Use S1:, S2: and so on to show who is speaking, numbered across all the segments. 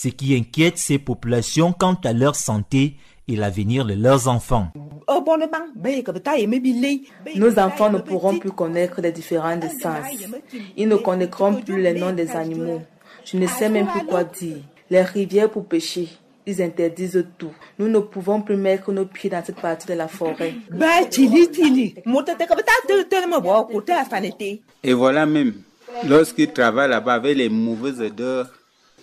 S1: ce qui inquiète ces populations quant à leur santé et l'avenir de leurs enfants.
S2: Nos enfants ne pourront plus connaître les différents sens. Ils ne connaîtront plus les noms des animaux. Je ne sais même plus quoi dire. Les rivières pour pêcher. Ils interdisent tout. Nous ne pouvons plus mettre nos pieds dans cette partie de la forêt.
S3: Et voilà même, lorsqu'ils travaillent là-bas avec les mauvaises odeurs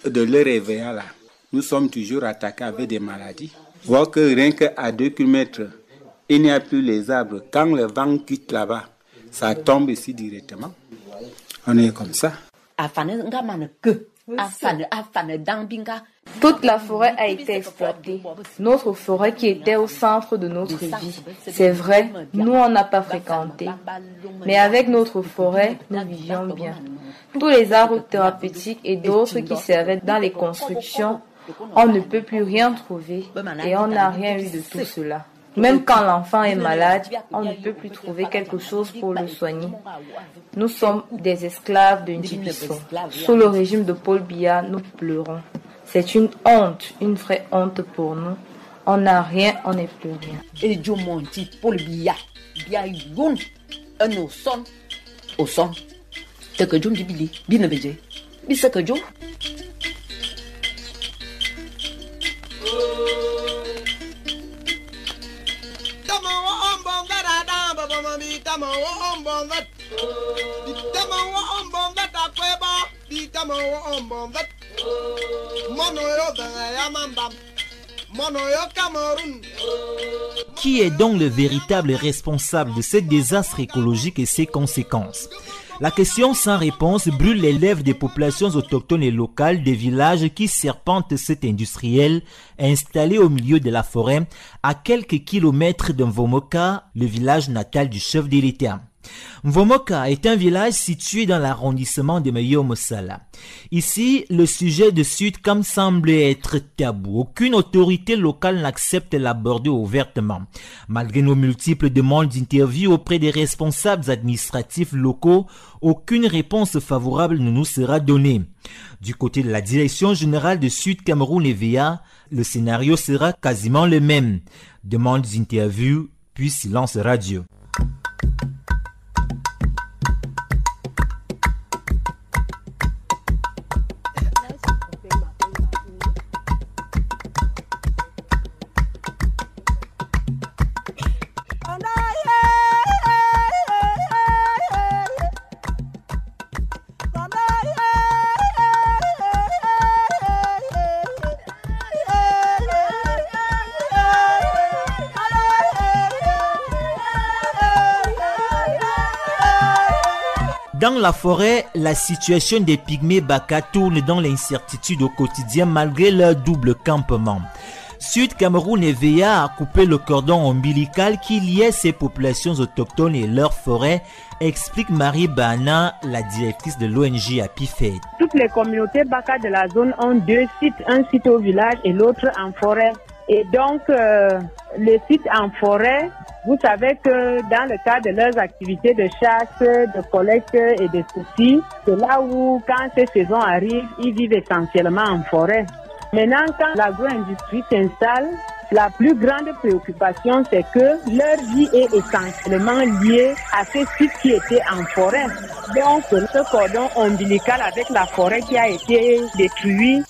S3: de leur réveil là, nous sommes toujours attaqués avec des maladies. Voir que rien qu'à 2 km, il n'y a plus les arbres. Quand le vent quitte là-bas, ça tombe ici directement. On est comme ça.
S2: Toute la forêt a été exploitée. Notre forêt qui était au centre de notre vie. C'est vrai, nous on n'a pas fréquenté. Mais avec notre forêt, nous vivions bien. Tous les arbres thérapeutiques et d'autres qui servaient dans les constructions on ne peut plus rien trouver et on n'a rien eu de tout cela. Même quand l'enfant est malade, on ne peut plus trouver quelque chose pour le soigner. Nous sommes des esclaves de Ndibiso. Sous le régime de Paul Biya, nous pleurons. C'est une honte, une vraie honte pour nous. On n'a rien, on n'est plus rien. Et Dieu dit, Paul Biya, Biya un au son, au son. C'est que Dieu dit, bien
S4: c'est que Dieu.
S1: Qui est donc le véritable responsable de ce désastre écologique et ses conséquences? La question sans réponse brûle les lèvres des populations autochtones et locales des villages qui serpentent cet industriel installé au milieu de la forêt à quelques kilomètres de Vomoka, le village natal du chef de l'État. Mvomoka est un village situé dans l'arrondissement de Mayomosala. Ici, le sujet de Sudcam semble être tabou. Aucune autorité locale n'accepte l'aborder ouvertement. Malgré nos multiples demandes d'interview auprès des responsables administratifs locaux, aucune réponse favorable ne nous sera donnée. Du côté de la direction générale de Sud Cameroun EVA, le scénario sera quasiment le même. Demandes d'interview, puis silence radio. Dans la forêt, la situation des pygmées Baka tourne dans l'incertitude au quotidien malgré leur double campement. Sud Cameroun et VA a coupé le cordon ombilical qui liait ces populations autochtones et leurs forêts, explique Marie Bana, la directrice de l'ONG Apifed.
S5: Toutes les communautés Baka de la zone ont deux sites, un site au village et l'autre en forêt. Et donc, euh, le site en forêt vous savez que dans le cadre de leurs activités de chasse, de collecte et de soucis, c'est là où, quand ces saisons arrivent, ils vivent essentiellement en forêt. Maintenant, quand l'agro-industrie s'installe, la plus grande préoccupation, c'est que leur vie est essentiellement liée à ces sites qui étaient en forêt. Donc, ce cordon ombilical avec la forêt qui a été détruit